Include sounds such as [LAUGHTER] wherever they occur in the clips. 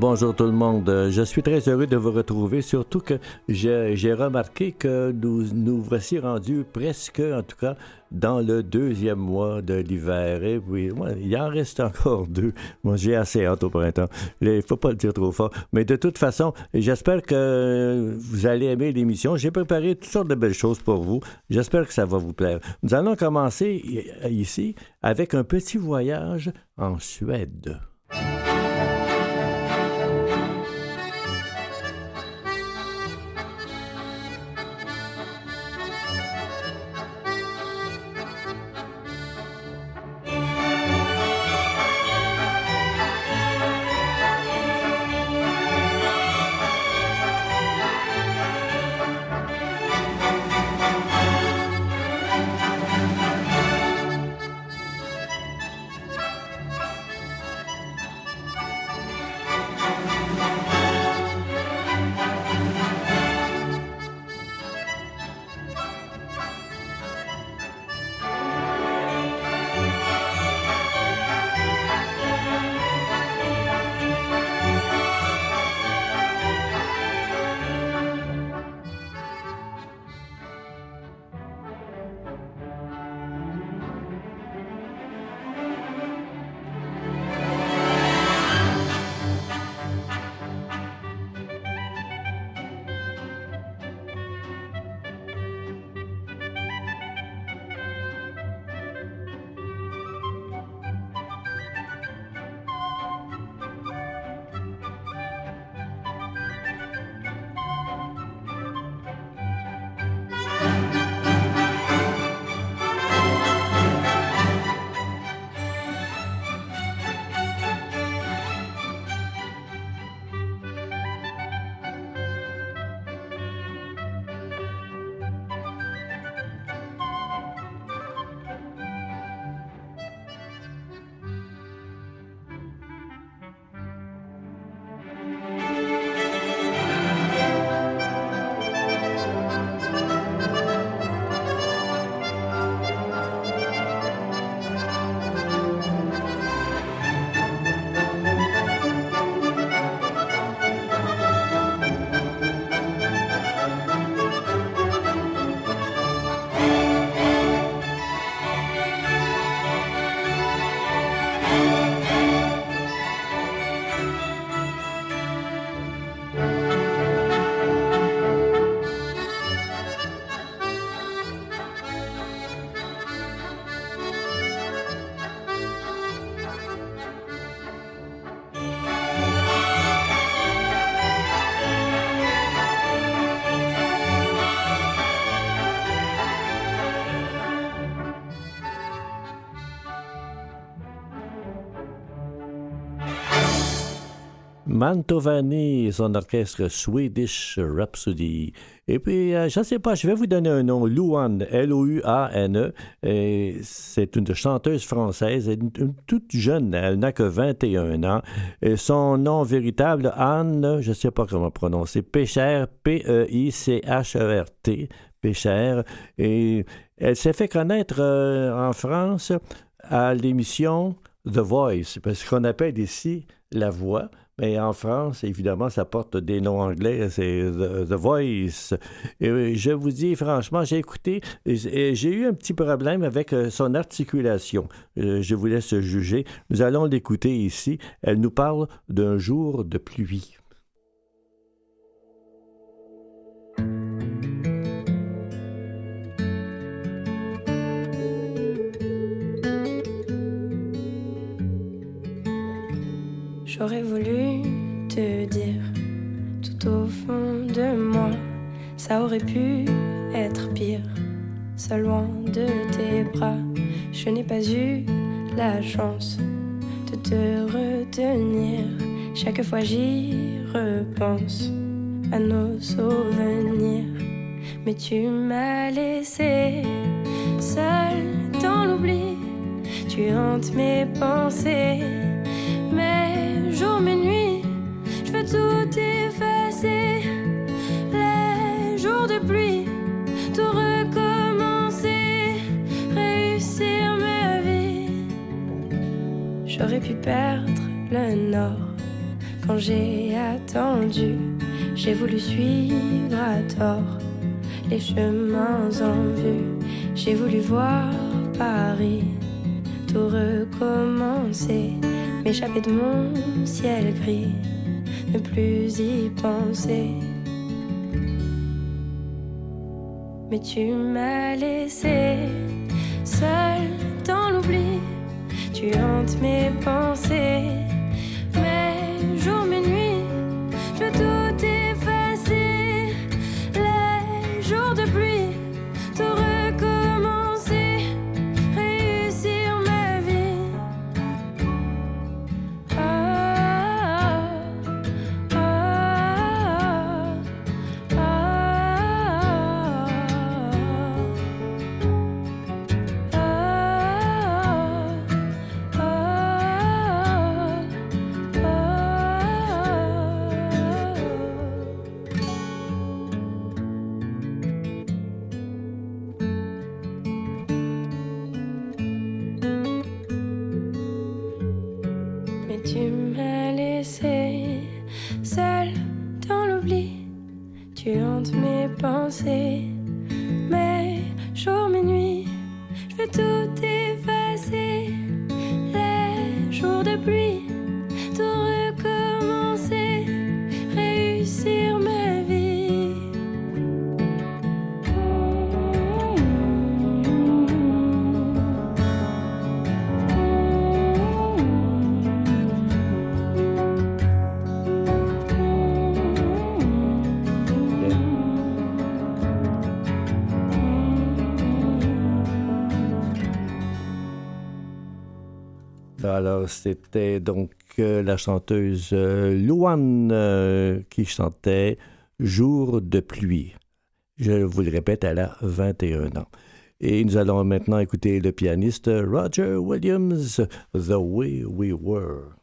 Bonjour tout le monde. Je suis très heureux de vous retrouver, surtout que j'ai remarqué que nous nous voici rendus presque, en tout cas, dans le deuxième mois de l'hiver. Et puis, il en reste encore [LAUGHS] deux. Moi, j'ai assez hâte au printemps. Il faut pas le dire trop fort. Mais de toute façon, j'espère que vous allez aimer l'émission. J'ai préparé toutes sortes de belles choses pour vous. J'espère que ça va vous plaire. Nous allons commencer ici avec un petit voyage en Suède. Mantovani son orchestre Swedish Rhapsody. Et puis, euh, je ne sais pas, je vais vous donner un nom, Louane, L-O-U-A-N-E. C'est une chanteuse française, toute jeune, elle n'a que 21 ans. Son nom véritable, Anne, je ne sais pas comment prononcer, Pécher, P-E-I-C-H-E-R-T, Pécher. Et elle s'est fait connaître euh, en France à l'émission The Voice, parce qu'on appelle ici la voix. Mais en France, évidemment, ça porte des noms anglais, c'est The, Voice. Et je vous dis franchement, j'ai écouté j'ai eu un petit problème avec euh, son articulation. Euh, je vous laisse juger. Nous allons l'écouter ici. Elle nous parle d'un jour de pluie. J'aurais voulu te dire tout au fond de moi, ça aurait pu être pire. Seul loin de tes bras, je n'ai pas eu la chance de te retenir. Chaque fois j'y repense à nos souvenirs, mais tu m'as laissé seul tu hantes mes pensées. Mes jours, mes nuits, je veux tout effacer. Les jours de pluie, tout recommencer, réussir ma vie. J'aurais pu perdre le nord quand j'ai attendu. J'ai voulu suivre à tort les chemins en vue. J'ai voulu voir Paris, tout recommencer, m'échapper de mon ciel gris, ne plus y penser. Mais tu m'as laissé seul dans l'oubli, tu hantes mes pensées. Alors, c'était donc euh, la chanteuse euh, Louane euh, qui chantait Jour de pluie. Je vous le répète, elle a 21 ans. Et nous allons maintenant écouter le pianiste Roger Williams, The Way We Were.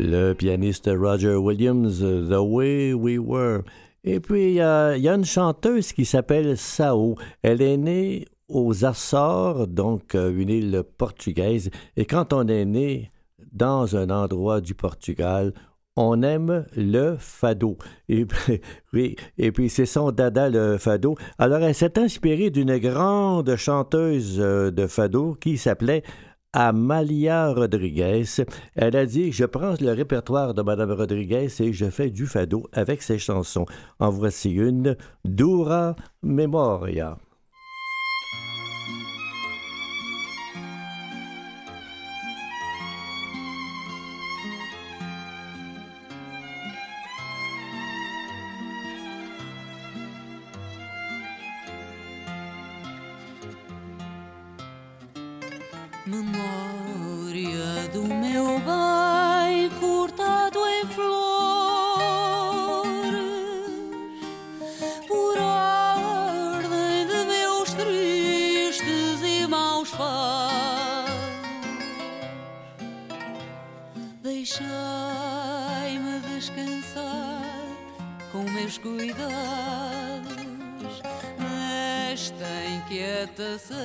Le pianiste Roger Williams, The Way We Were. Et puis, il y, a, une chanteuse qui s'appelle Sao. Elle est née aux Açores, donc euh, une île portugaise. Et quand on est né dans un endroit du Portugal, on aime le fado. Et, [LAUGHS] oui, et puis c'est son dada, le fado. Alors, elle s'est inspirée d'une grande chanteuse euh, de fado qui s'appelait Amalia Rodriguez. Elle a dit Je prends le répertoire de Madame Rodriguez et je fais du fado avec ses chansons. En voici une Dura Memoria. cuidados, esta inquietação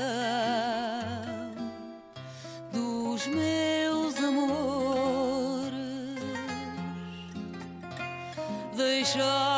dos meus amores. Deixar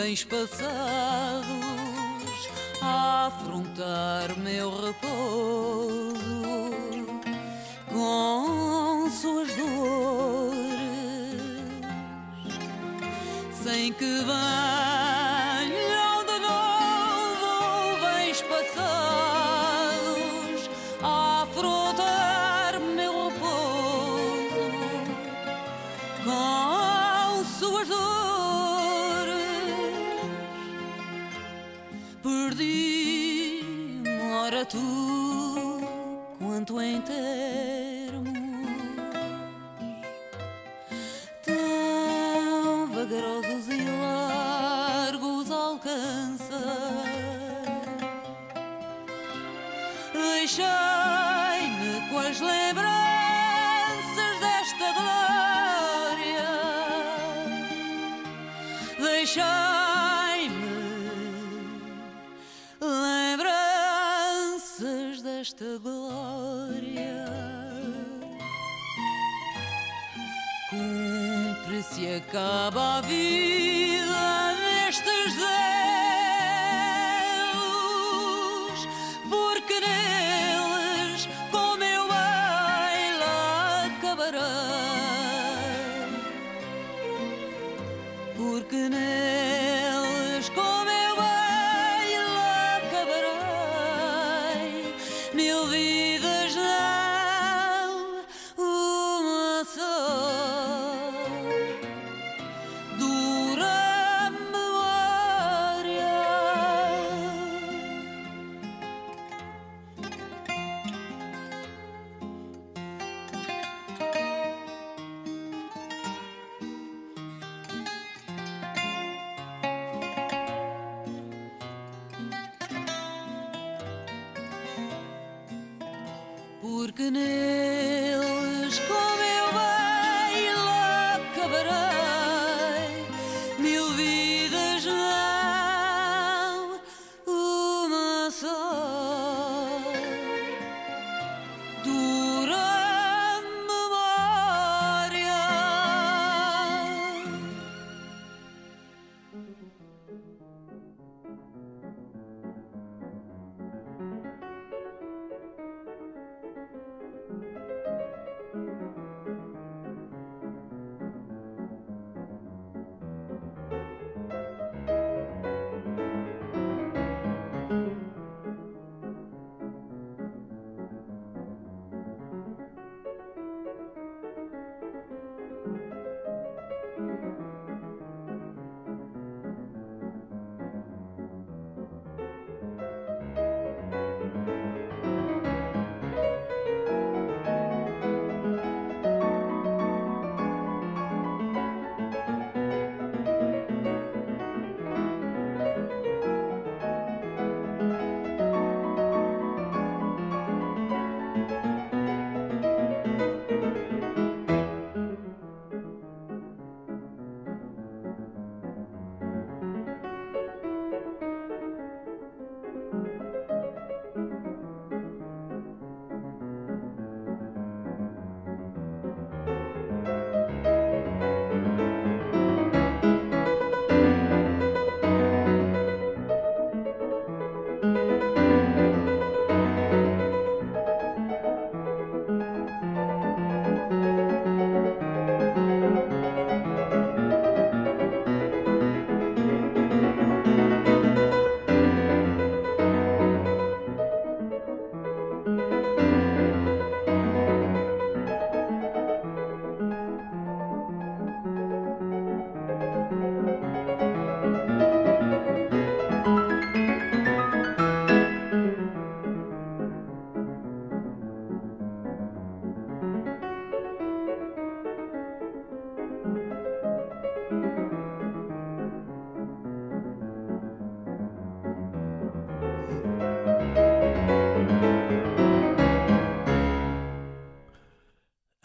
bens passados grosso Cumpre-se acaba a vida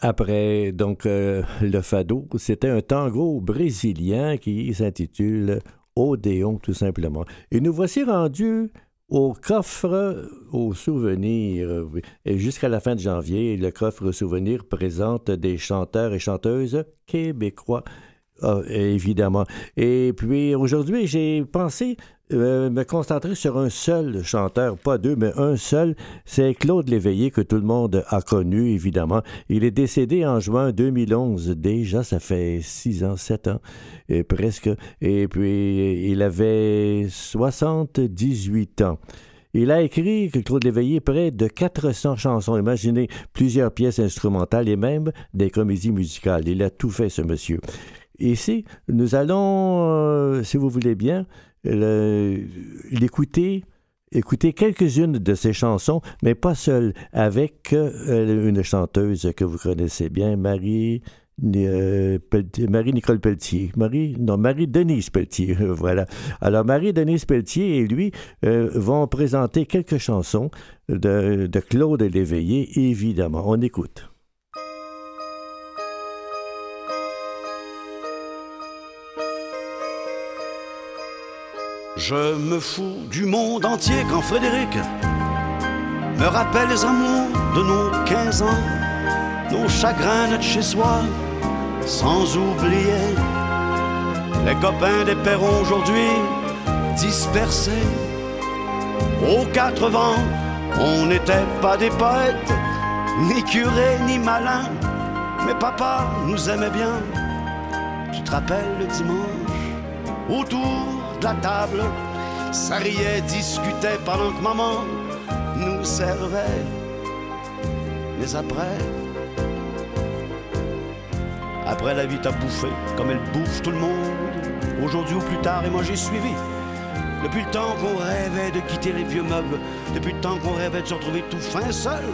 après donc euh, le fado, c'était un tango brésilien qui s'intitule Odéon tout simplement. Et nous voici rendus au coffre aux souvenirs. Et jusqu'à la fin de janvier, le coffre souvenirs présente des chanteurs et chanteuses québécois ah, évidemment. Et puis aujourd'hui, j'ai pensé euh, me concentrer sur un seul chanteur, pas deux, mais un seul. C'est Claude Léveillé que tout le monde a connu, évidemment. Il est décédé en juin 2011. Déjà, ça fait six ans, sept ans, et presque. Et puis, il avait 78 ans. Il a écrit, Claude Léveillé, près de 400 chansons. Imaginez plusieurs pièces instrumentales et même des comédies musicales. Il a tout fait, ce monsieur. Ici, nous allons, euh, si vous voulez bien, l'écouter, écouter quelques-unes de ses chansons, mais pas seul, avec euh, une chanteuse que vous connaissez bien, Marie. Euh, Marie-Nicole Pelletier. Marie, non, Marie-Denise Pelletier, [LAUGHS] voilà. Alors, Marie-Denise Pelletier et lui vont présenter quelques chansons de, de Claude Léveillé, évidemment. On écoute. Je me fous du monde entier quand Frédéric me rappelle les amours de nos 15 ans, nos chagrins de chez soi, sans oublier les copains des perrons aujourd'hui dispersés. Aux quatre vents, on n'était pas des poètes, ni curés, ni malins, mais papa nous aimait bien. Tu te rappelles le dimanche, autour de la table, ça riait, discutait pendant que maman nous servait. Mais après, après la vie t'a bouffé, comme elle bouffe tout le monde, aujourd'hui ou plus tard, et moi j'ai suivi. Depuis le temps qu'on rêvait de quitter les vieux meubles, depuis le temps qu'on rêvait de se retrouver tout fin seul,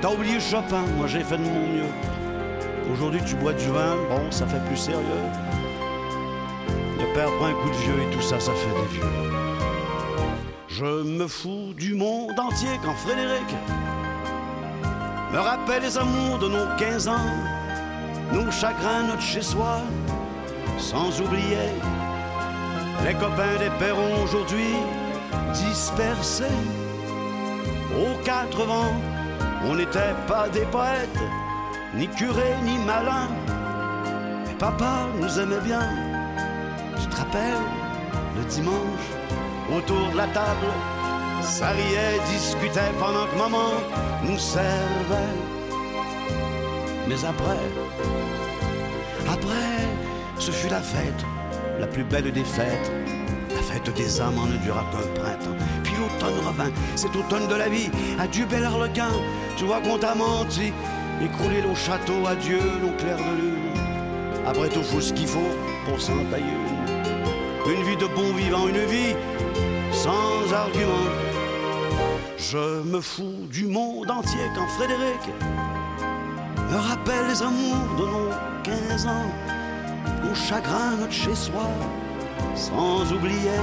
t'as oublié Chopin, moi j'ai fait de mon mieux. Aujourd'hui tu bois du vin, bon, ça fait plus sérieux. Prend un coup de vieux et tout ça, ça fait des vieux. Je me fous du monde entier quand Frédéric me rappelle les amours de nos 15 ans, nos chagrins, notre chez-soi, sans oublier les copains des perrons aujourd'hui dispersés aux quatre vents. On n'était pas des poètes, ni curés, ni malins, mais papa nous aimait bien rappelle, le dimanche, autour de la table, ça riait, discutait pendant que maman nous servait. Mais après, après, ce fut la fête, la plus belle des fêtes. La fête des âmes en ne dura qu'un printemps. Puis l'automne revint, cet automne de la vie. Adieu, bel arlequin, tu vois qu'on t'a menti. Écrouler nos châteaux, adieu, nos clairs de lune. Après tout, faut ce qu'il faut pour s'en tailler une vie de bon vivant, une vie sans argument. Je me fous du monde entier quand Frédéric me rappelle les amours de nos 15 ans, nos chagrins, notre chez-soi, sans oublier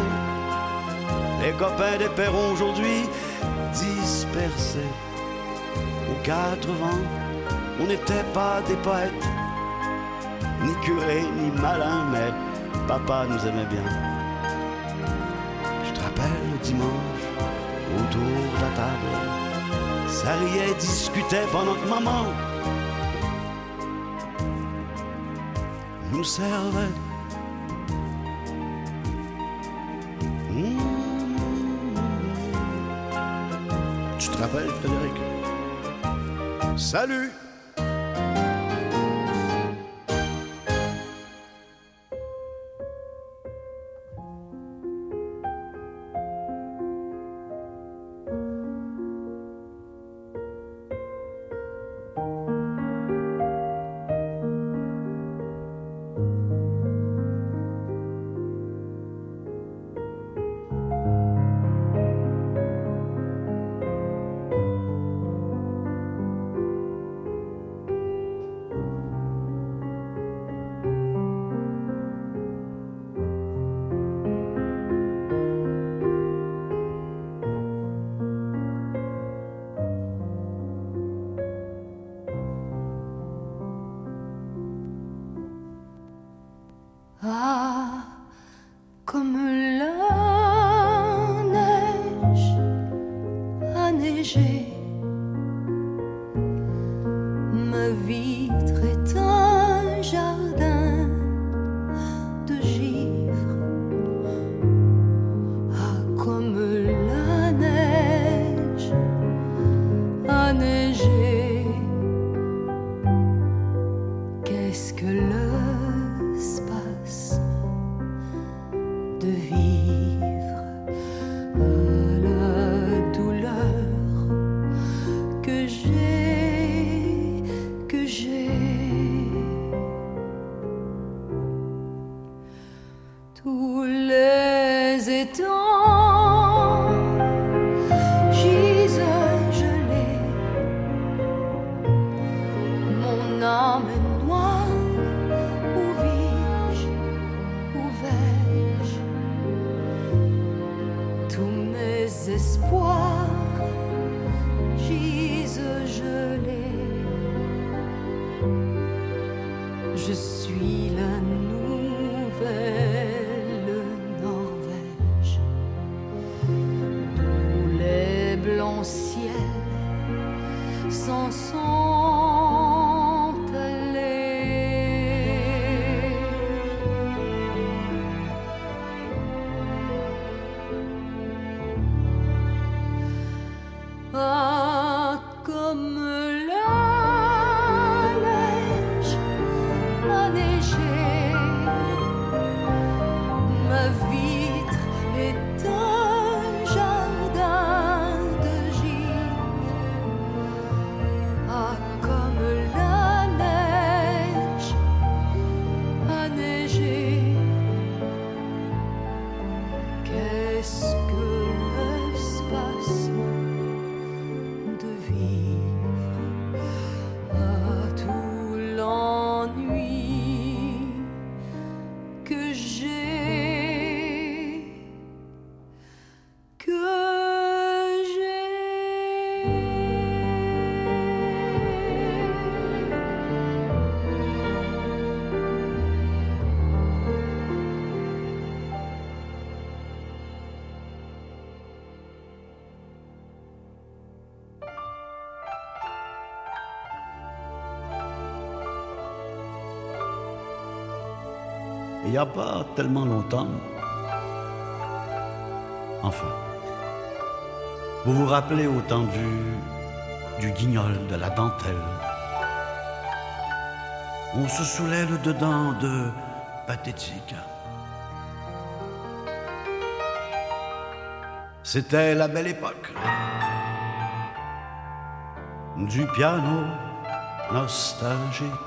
les copains des perrons aujourd'hui dispersés aux quatre vents. On n'était pas des poètes, ni curés, ni malins, mais Papa nous aimait bien. Tu te rappelles le dimanche, autour de la table, ça riait, discutait pendant que maman nous servait. Mmh. Tu te rappelles, Frédéric? Salut comme la n'y a pas tellement longtemps. Enfin. Vous vous rappelez au temps du, du guignol, de la dentelle. On se saoulait le dedans de pathétique. C'était la belle époque du piano nostalgique.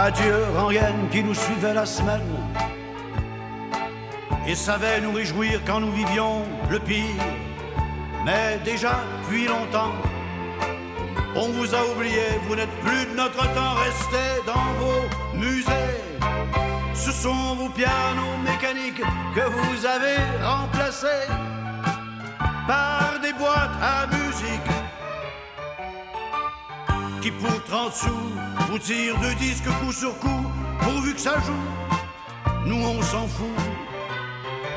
Adieu, rengaine qui nous suivait la semaine et savait nous réjouir quand nous vivions le pire. Mais déjà, depuis longtemps, on vous a oublié, vous n'êtes plus de notre temps, restez dans vos musées. Ce sont vos pianos mécaniques que vous avez remplacés par des boîtes à musique qui pour 30 sous vous tirent deux disques coup sur coup pourvu que ça joue. Nous on s'en fout.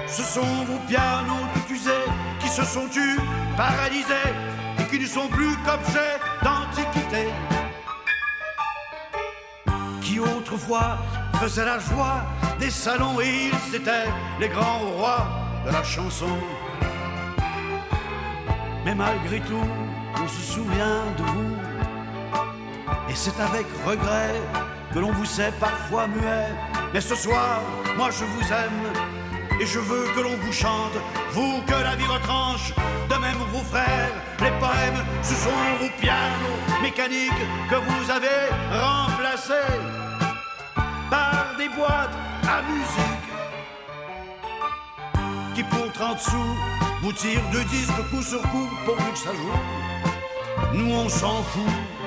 Ce sont vos pianos tout usés qui se sont tus, paralysés et qui ne sont plus qu'objets d'antiquité. Qui autrefois faisaient la joie des salons et ils étaient les grands rois de la chanson. Mais malgré tout, on se souvient de vous. Et c'est avec regret que l'on vous sait parfois muet. Mais ce soir, moi je vous aime et je veux que l'on vous chante, vous que la vie retranche, de même vos frères, les poèmes, ce sont vos pianos mécaniques que vous avez remplacés par des boîtes à musique qui pour 30 sous vous tirent deux disques coup sur coup pourvu que ça joue. Nous on s'en fout.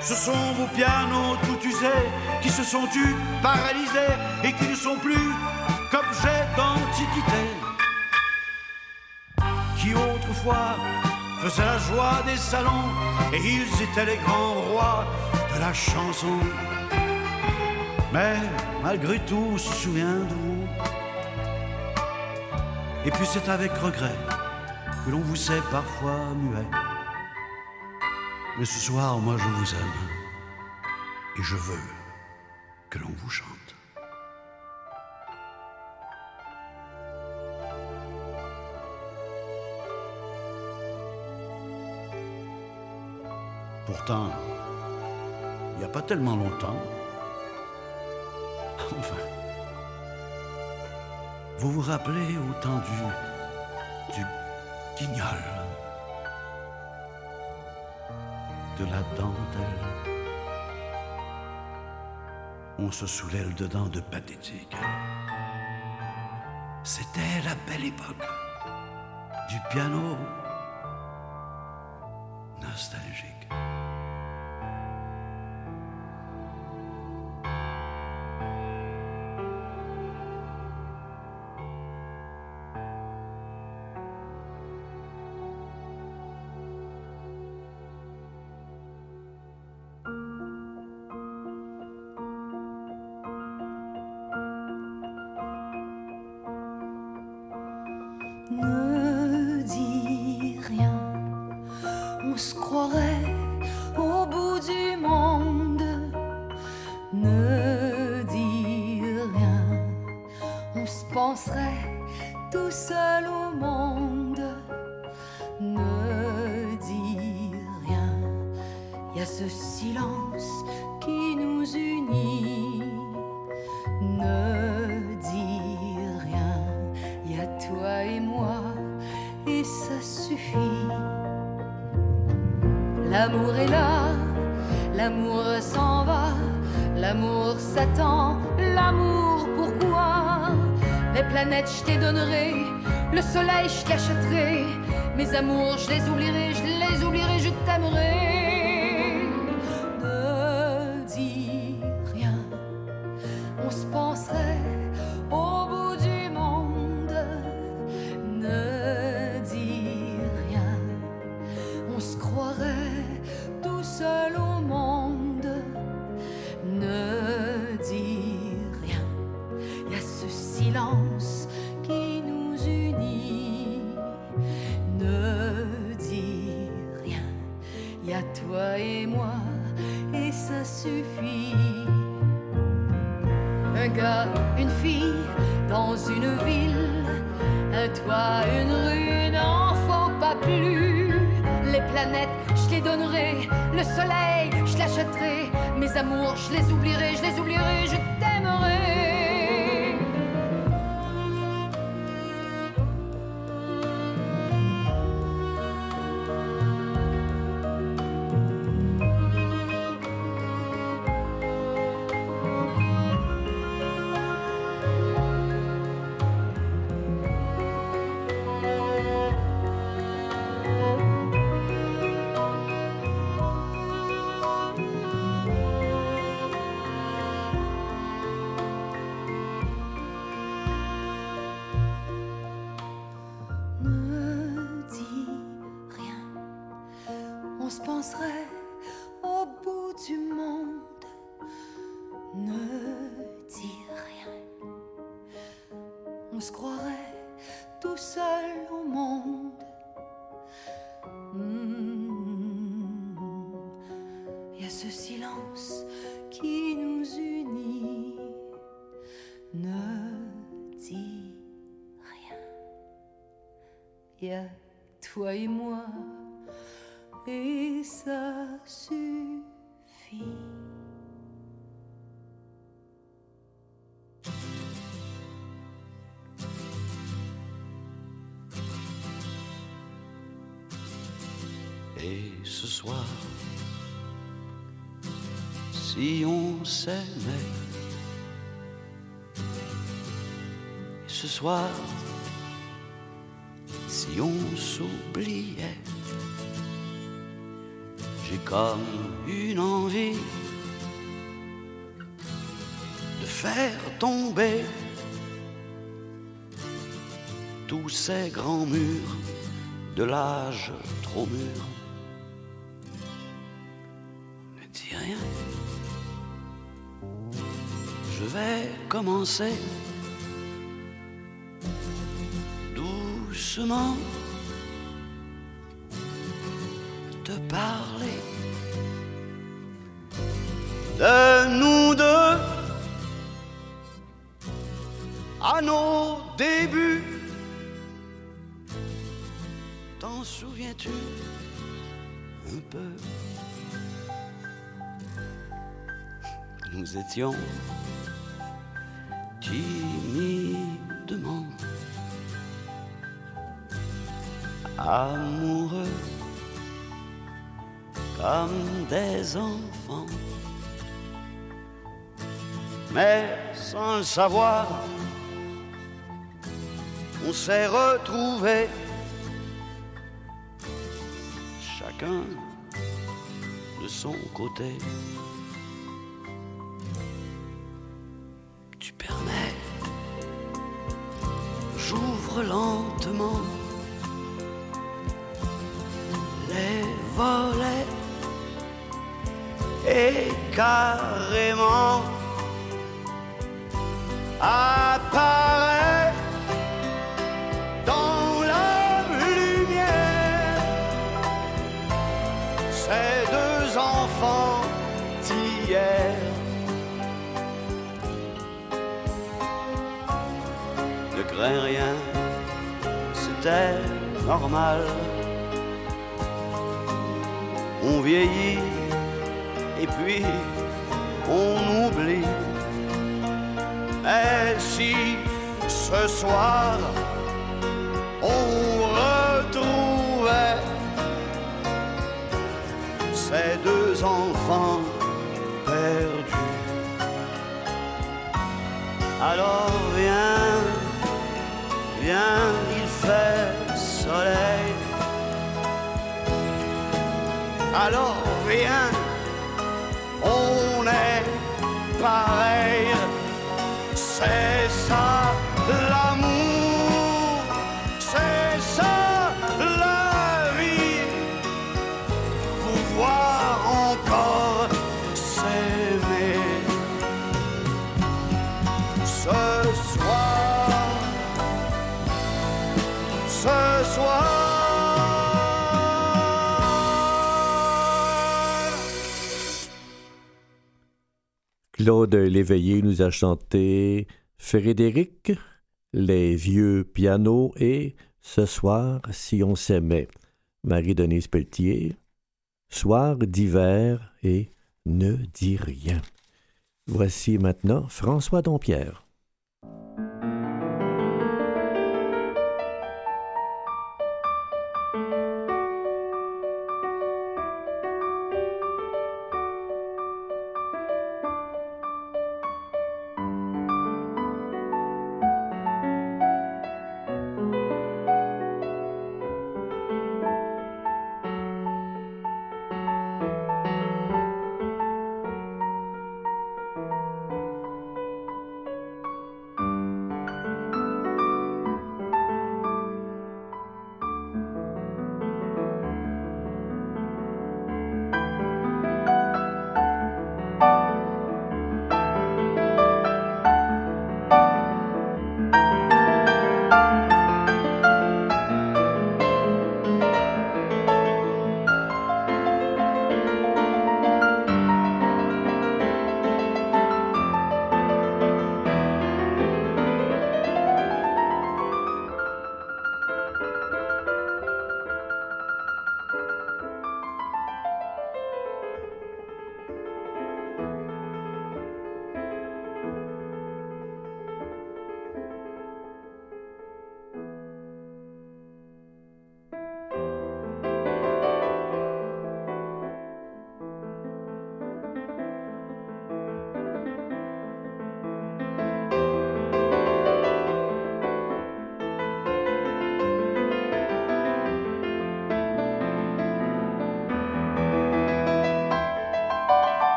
Ce sont vos pianos tout usés qui se sont tus, paralysés et qui ne sont plus qu'objets d'antiquité. Qui autrefois faisaient la joie des salons et ils étaient les grands rois de la chanson. Mais malgré tout, on se souvient de vous. Et puis c'est avec regret que l'on vous sait parfois muet. Mais ce soir, moi je vous aime et je veux que l'on vous chante. Pourtant, il n'y a pas tellement longtemps, [LAUGHS] enfin, vous vous rappelez au temps du, du guignol, de la dentelle. On se saoulait le dedans de pathétique. C'était la belle époque du piano Y a toi et moi, et ça suffit. Et ce soir, si on s'aimait, ce soir, s'oubliait, j'ai comme une envie de faire tomber tous ces grands murs de l'âge trop mûr. Ne dis rien. Je vais commencer doucement Un peu? Nous étions timidement amoureux comme des enfants. Mais sans le savoir, on s'est retrouvés, chacun de son côté. Tu permets, j'ouvre lentement les volets et carrément normal. On vieillit et puis on oublie. Et si ce soir Alors viens, on est pareil. Claude Léveillé nous a chanté Frédéric, Les vieux pianos et Ce soir, si on s'aimait. Marie-Denise Pelletier, Soir d'hiver et Ne dis rien. Voici maintenant François Dompierre.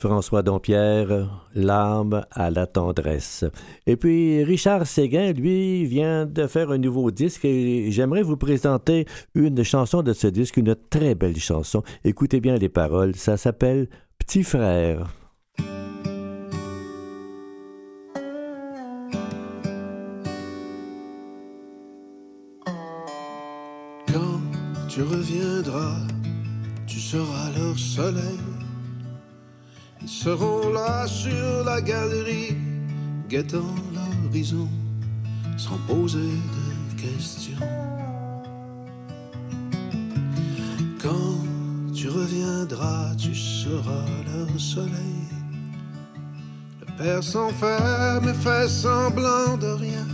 François Dompierre, L'âme à la tendresse. Et puis Richard Séguin, lui, vient de faire un nouveau disque et j'aimerais vous présenter une chanson de ce disque, une très belle chanson. Écoutez bien les paroles, ça s'appelle Petit frère. Quand tu reviendras, tu seras leur soleil seront là sur la galerie, guettant l'horizon, sans poser de questions. Quand tu reviendras, tu seras leur soleil. Le père s'enferme et fait semblant de rien,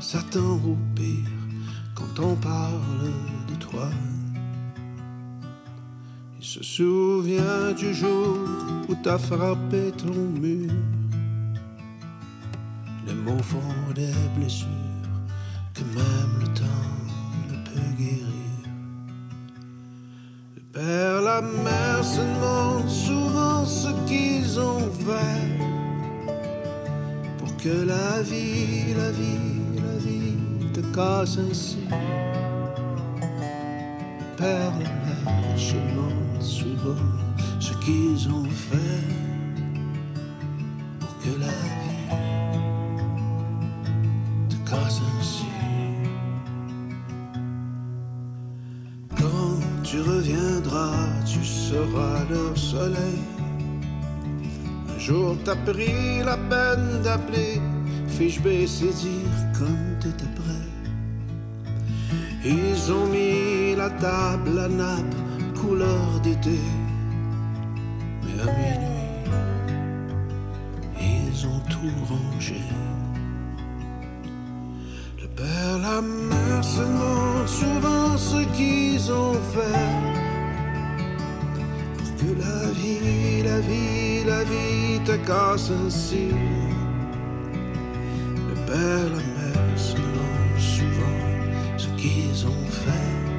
s'attend au pire quand on parle de toi se souvient du jour où t'as frappé ton mur. Les mots font des blessures que même le temps ne peut guérir. Le père, la mère se demandent souvent ce qu'ils ont fait pour que la vie, la vie, la vie te casse ainsi. Père, mère se demandent souvent ce qu'ils ont fait pour que la vie te casse ainsi. Quand tu reviendras, tu seras leur soleil. Un jour t'as pris la peine d'appeler, fiche baisser dire comme t'étais prêt? Table à nappe couleur d'été. Mais à minuit, ils ont tout rangé. Le père, la mère se souvent ce qu'ils ont fait. Pour que la vie, la vie, la vie te casse ainsi. Le père, la mère se souvent ce qu'ils ont fait.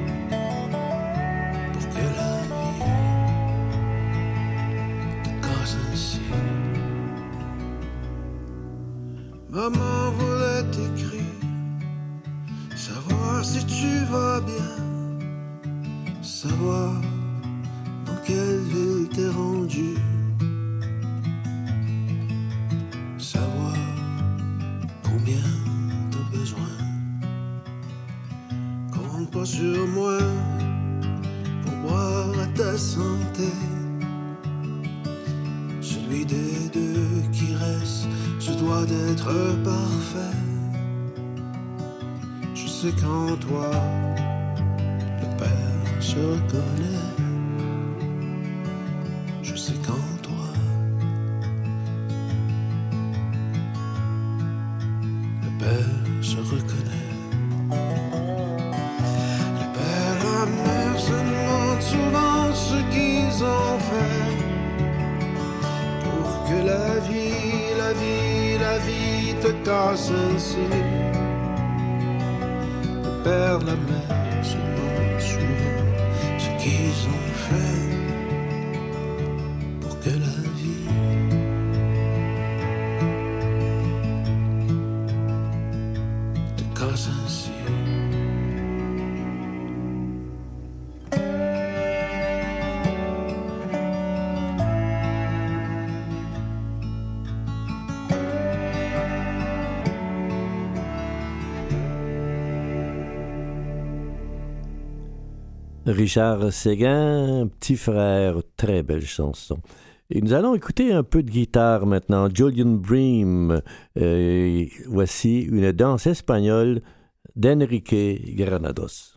Richard Séguin, petit frère, très belle chanson. Et nous allons écouter un peu de guitare maintenant. Julian Bream, euh, voici une danse espagnole d'Enrique Granados.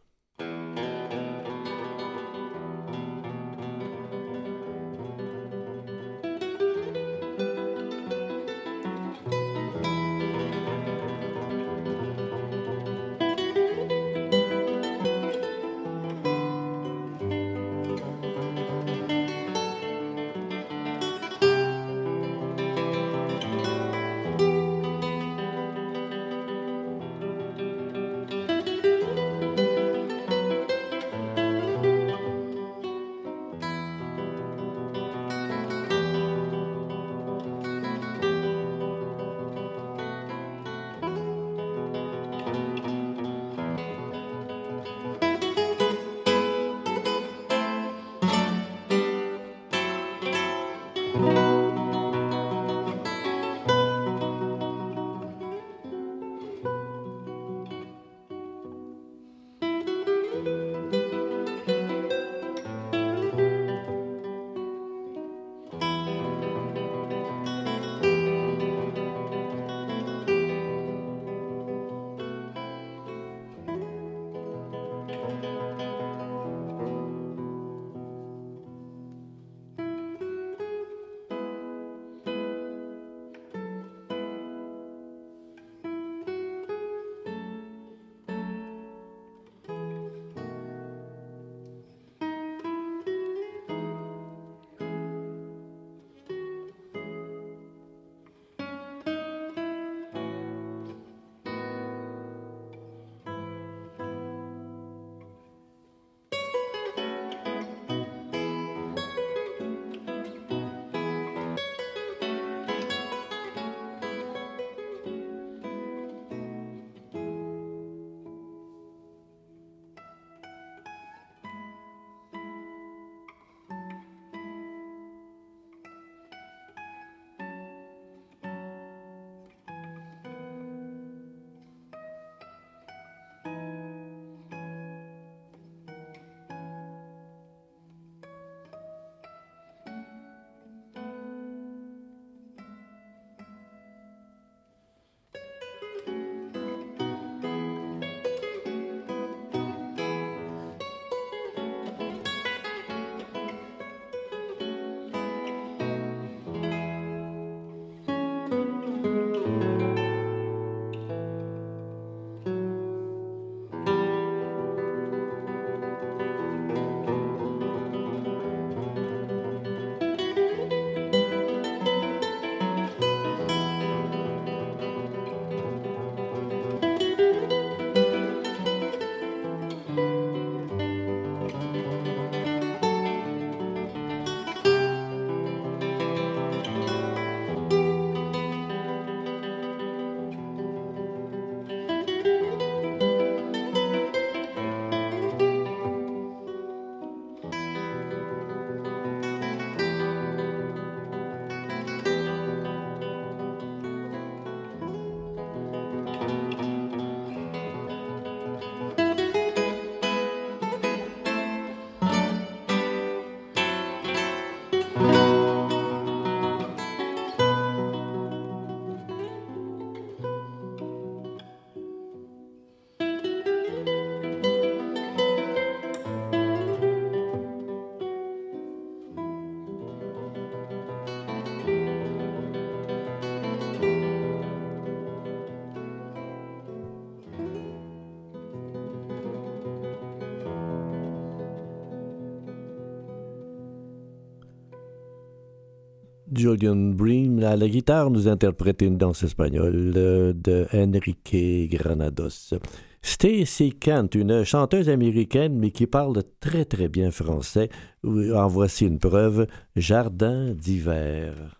Julian Bream à la guitare nous interprète une danse espagnole euh, de Enrique Granados. Stacy Kent, une chanteuse américaine, mais qui parle très très bien français. En voici une preuve, Jardin d'hiver.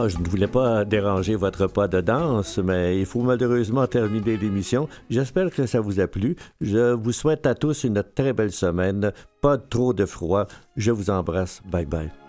Ah, je ne voulais pas déranger votre pas de danse, mais il faut malheureusement terminer l'émission. J'espère que ça vous a plu. Je vous souhaite à tous une très belle semaine. Pas trop de froid. Je vous embrasse. Bye bye.